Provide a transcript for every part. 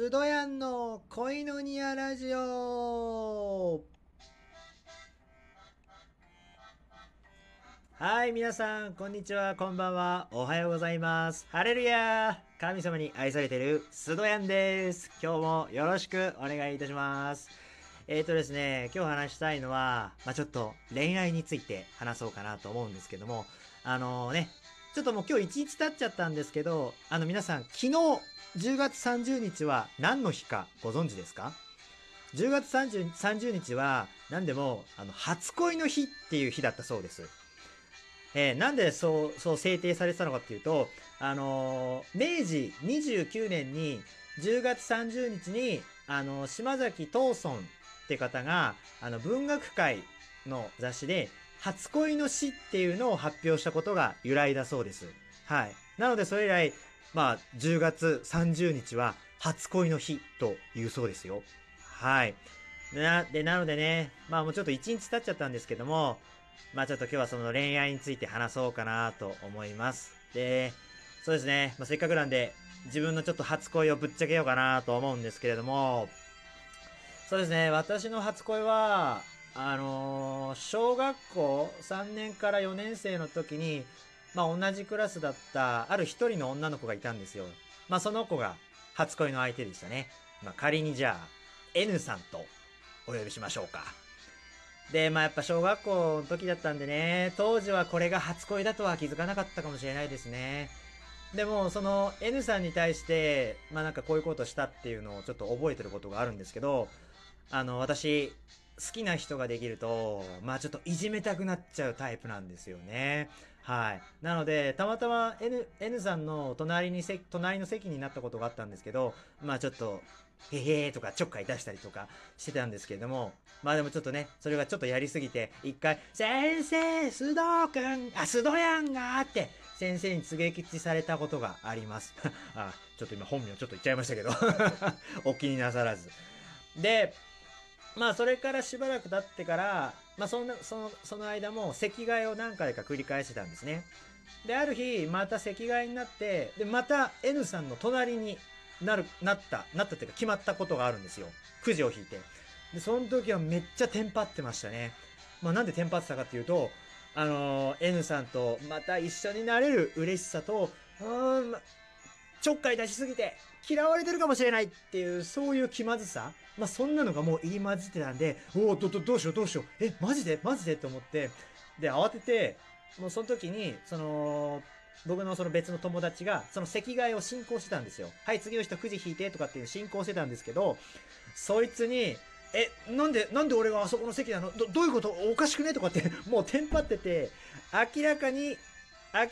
スドヤンの恋のニアラジオはい、皆さん、こんにちは、こんばんは、おはようございます。ハレルヤ神様に愛されているスドヤンです。今日もよろしくお願いいたします。えーとですね、今日話したいのは、まあちょっと恋愛について話そうかなと思うんですけども、あのね、ちょっともう今日1日経っちゃったんですけど、あの皆さん、昨日10月30日は何の日かご存知ですか ?10 月 30, 30日は何でもあの初恋の日っていう日だったそうです。えーなんでそう、そう制定されてたのかっていうと、あのー明治29年に10月30日に、あの島崎藤村って方が、あの文学界の雑誌で、初恋の詩っていうのを発表したことが由来だそうです。はい。なのでそれ以来、まあ、10月30日は初恋の日というそうですよ。はい。な、で、なのでね、まあもうちょっと1日経っちゃったんですけども、まあちょっと今日はその恋愛について話そうかなと思います。で、そうですね、まあ、せっかくなんで自分のちょっと初恋をぶっちゃけようかなと思うんですけれども、そうですね、私の初恋は、あのー小学校3年から4年生の時に、まあ同じクラスだったある一人の女の子がいたんですよ。まあその子が初恋の相手でしたね。まあ仮にじゃあ N さんとお呼びしましょうか。で、まあやっぱ小学校の時だったんでね、当時はこれが初恋だとは気づかなかったかもしれないですね。でも、その N さんに対して、まあなんかこういうことしたっていうのをちょっと覚えてることがあるんですけど、あの、私、好きな人ができると、まあちょっといじめたくなっちゃうタイプなんですよね。はい。なので、たまたま N, N さんの隣にせ、隣の席になったことがあったんですけど、まあちょっと、へへーとかちょっかい出したりとかしてたんですけれども、まあでもちょっとね、それがちょっとやりすぎて、一回、先生、須藤くん、あ、須藤やんがって、先生に告げ口されたことがあります。あ、ちょっと今本名ちょっと言っちゃいましたけど、お気になさらず。で、まあそれからしばらく経ってから、まあそんな、その、その間も席替えを何回か繰り返してたんですね。で、ある日、また席替えになって、で、また N さんの隣になる、なった、なったっていうか決まったことがあるんですよ。くじを引いて。で、その時はめっちゃテンパってましたね。まあなんでテンパってたかっていうと、あのー N さんとまた一緒になれる嬉しさと、うん、ちょっかい出しすぎて嫌われてるかもしれないっていう、そういう気まずさ。まあそんなのがもう入り混じってたんで、おお、ど、ど、どうしようどうしよう。え、マジで？マジで？と思って、で、慌てて、もうその時に、その、僕のその別の友達が、その席替えを進行してたんですよ。はい、次の人くじ引いてとかっていう進行してたんですけど、そいつに、え、なんで、なんで俺があそこの席なの？ど、どういうこと？おかしくね？とかって、もうテンパってて、明らかに、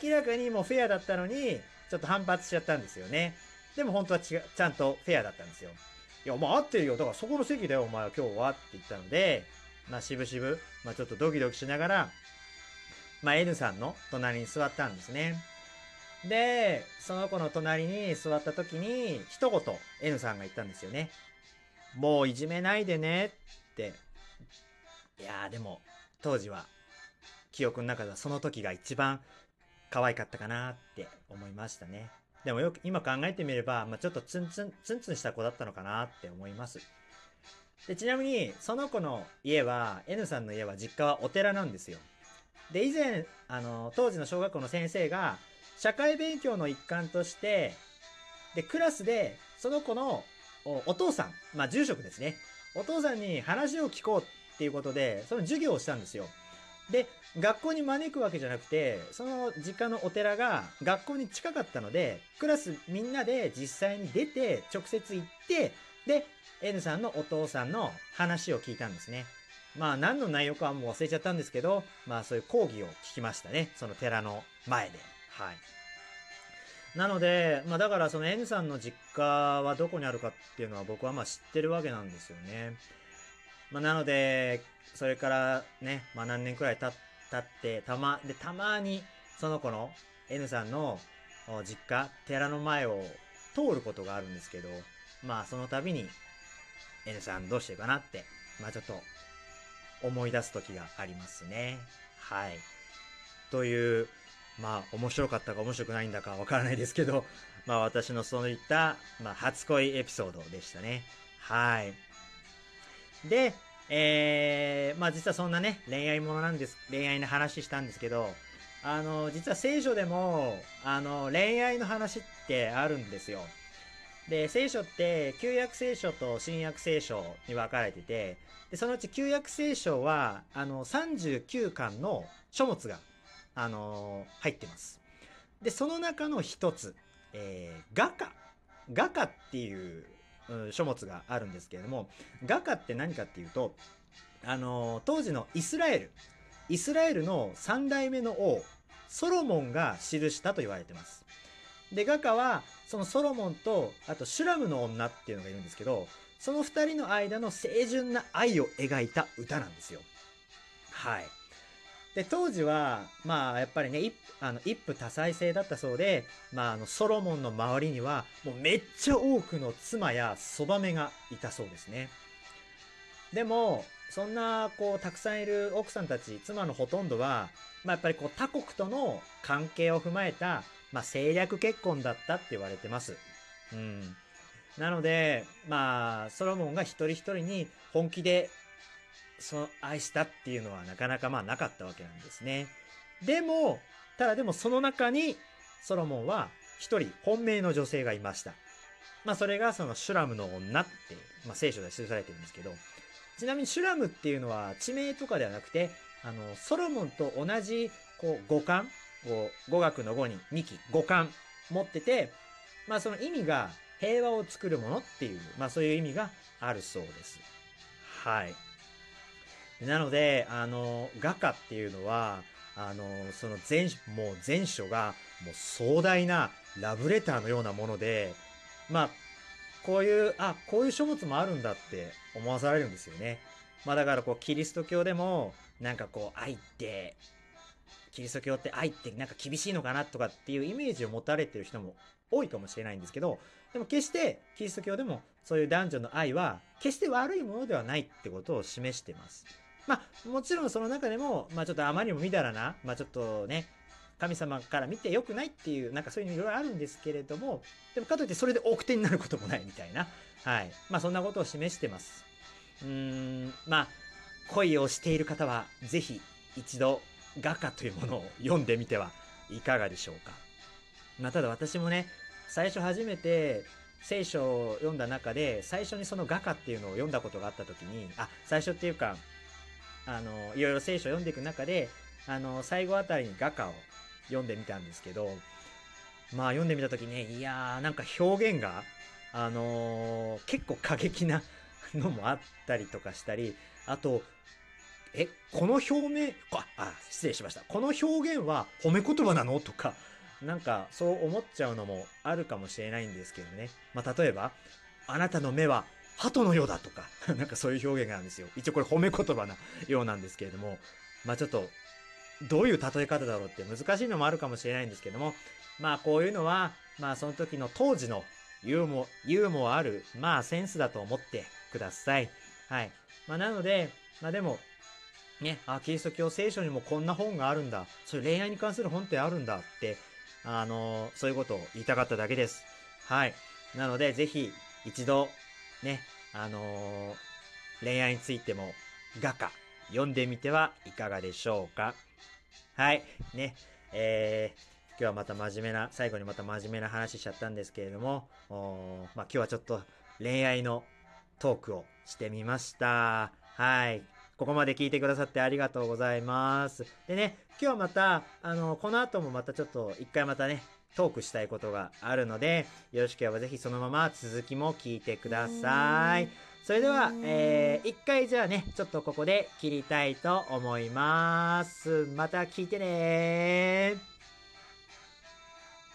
明らかにもうフェアだったのに、ちょっと反発しちゃったんですよね。でも本当は違う、ちゃんとフェアだったんですよ。いや、まあ合ってるよ。だからそこの席だよ、お前は今日はって言ったので、まあ渋々、まあちょっとドキドキしながら、まあ N さんの隣に座ったんですね。で、その子の隣に座った時に、一言 N さんが言ったんですよね。もういじめないでねって。いやーでも、当時は、記憶の中ではその時が一番可愛かったかなって思いましたね。でもよく今考えてみれば、まあ、ちょっとツンツン、ツンツンした子だったのかなって思います。で、ちなみに、その子の家は、N さんの家は実家はお寺なんですよ。で、以前、あの、当時の小学校の先生が、社会勉強の一環として、で、クラスで、その子のお父さん、まあ、住職ですね。お父さんに話を聞こうっていうことで、その授業をしたんですよ。で、学校に招くわけじゃなくて、その実家のお寺が学校に近かったので、クラスみんなで実際に出て、直接行って、で、N さんのお父さんの話を聞いたんですね。まあ何の内容かはもう忘れちゃったんですけど、まあそういう講義を聞きましたね。その寺の前で。はい。なので、まあだからその N さんの実家はどこにあるかっていうのは僕はまあ知ってるわけなんですよね。まあなので、それからね、まあ何年くらい経って、たま、で、たまにその子の N さんの実家、寺の前を通ることがあるんですけど、まあその度に N さんどうしてるかなって、まあちょっと思い出す時がありますね。はい。という、まあ面白かったか面白くないんだかわからないですけど、まあ私のそういった、まあ、初恋エピソードでしたね。はい。で、えー、まあ実はそんなね、恋愛ものなんです、恋愛の話したんですけど、あの、実は聖書でも、あの、恋愛の話ってあるんですよ。で、聖書って、旧約聖書と新約聖書に分かれてて、で、そのうち旧約聖書は、あの、39巻の書物が、あの入ってます。で、その中の一つ、えー、画家。画家っていう、う書物があるんですけれども、画家って何かっていうと、あの当時のイスラエル、イスラエルの3代目の王、ソロモンが記したと言われてます。で、画家は、そのソロモンと、あとシュラムの女っていうのがいるんですけど、その二人の間の清純な愛を描いた歌なんですよ。はい。で、当時は、まあ、やっぱりね、一あの一夫多妻制だったそうで、まあ、あの、ソロモンの周りには、もうめっちゃ多くの妻やそばめがいたそうですね。でも、そんな、こう、たくさんいる奥さんたち、妻のほとんどは、まあ、やっぱりこう、他国との関係を踏まえた、まあ、政略結婚だったって言われてます。うん。なので、まあ、ソロモンが一人一人に本気で、そ、愛したっていうのはなかなかまあなかったわけなんですね。でも、ただでもその中に、ソロモンは一人本命の女性がいました。まあそれがそのシュラムの女って、まあ聖書で記されてるんですけど、ちなみにシュラムっていうのは地名とかではなくて、あの、ソロモンと同じ、こう、五感、こう、語学の語に2期、五感持ってて、まあその意味が平和を作るものっていう、まあそういう意味があるそうです。はい。なので、あの、画家っていうのは、あの、その全、もう全書が、もう壮大なラブレターのようなもので、まあ、こういう、あ、こういう書物もあるんだって思わされるんですよね。まあだからこう、キリスト教でも、なんかこう、愛って、キリスト教って愛ってなんか厳しいのかなとかっていうイメージを持たれてる人も多いかもしれないんですけど、でも決してキリスト教でもそういう男女の愛は決して悪いものではないってことを示してます。まあ、もちろんその中でも、まあちょっとあまりにもみだらな、まあちょっとね、神様から見て良くないっていう、なんかそういうのいろいろあるんですけれども、でもかといってそれで奥手になることもないみたいな、はい。まあそんなことを示してます。うーん、まあ、恋をしている方は、ぜひ一度画家というものを読んでみてはいかがでしょうか。まあただ私もね、最初初めて聖書を読んだ中で、最初にその画家っていうのを読んだことがあった時に、あ、最初っていうか、あの、いろいろ聖書を読んでいく中で、あの、最後あたりに画家を読んでみたんですけど、まあ読んでみた時ね、いやーなんか表現が、あのー、結構過激な のもあったりとかしたり、あと、え、この表面、あ、あ失礼しました。この表現は褒め言葉なの？とか、なんかそう思っちゃうのもあるかもしれないんですけどね。まあ例えば、あなたの目は鳩のようだとか、なんかそういう表現があるんですよ。一応これ褒め言葉なようなんですけれども、まあちょっとどういう例え方だろうって難しいのもあるかもしれないんですけども、まあこういうのは、まあその時の当時のユーモ、ユーモアある、まあセンスだと思ってください。はい。まあなので、まあでも、ね、あ、キリスト教聖書にもこんな本があるんだ。そういう恋愛に関する本ってあるんだって、あの、そういうことを言いたかっただけです。はい。なので、ぜひ、一度、ね、あの恋愛についても、画家、読んでみてはいかがでしょうか？はい。ね。えー、今日はまた真面目な、最後にまた真面目な話しちゃったんですけれども、まあ、今日はちょっと恋愛のトークをしてみました。はい。ここまで聞いてくださってありがとうございます。でね、今日はまた、あの、この後もまたちょっと一回またね、トークしたいことがあるので、よろしければぜひそのまま続きも聞いてください。それでは、えー、一回じゃあね、ちょっとここで切りたいと思います。また聞いてね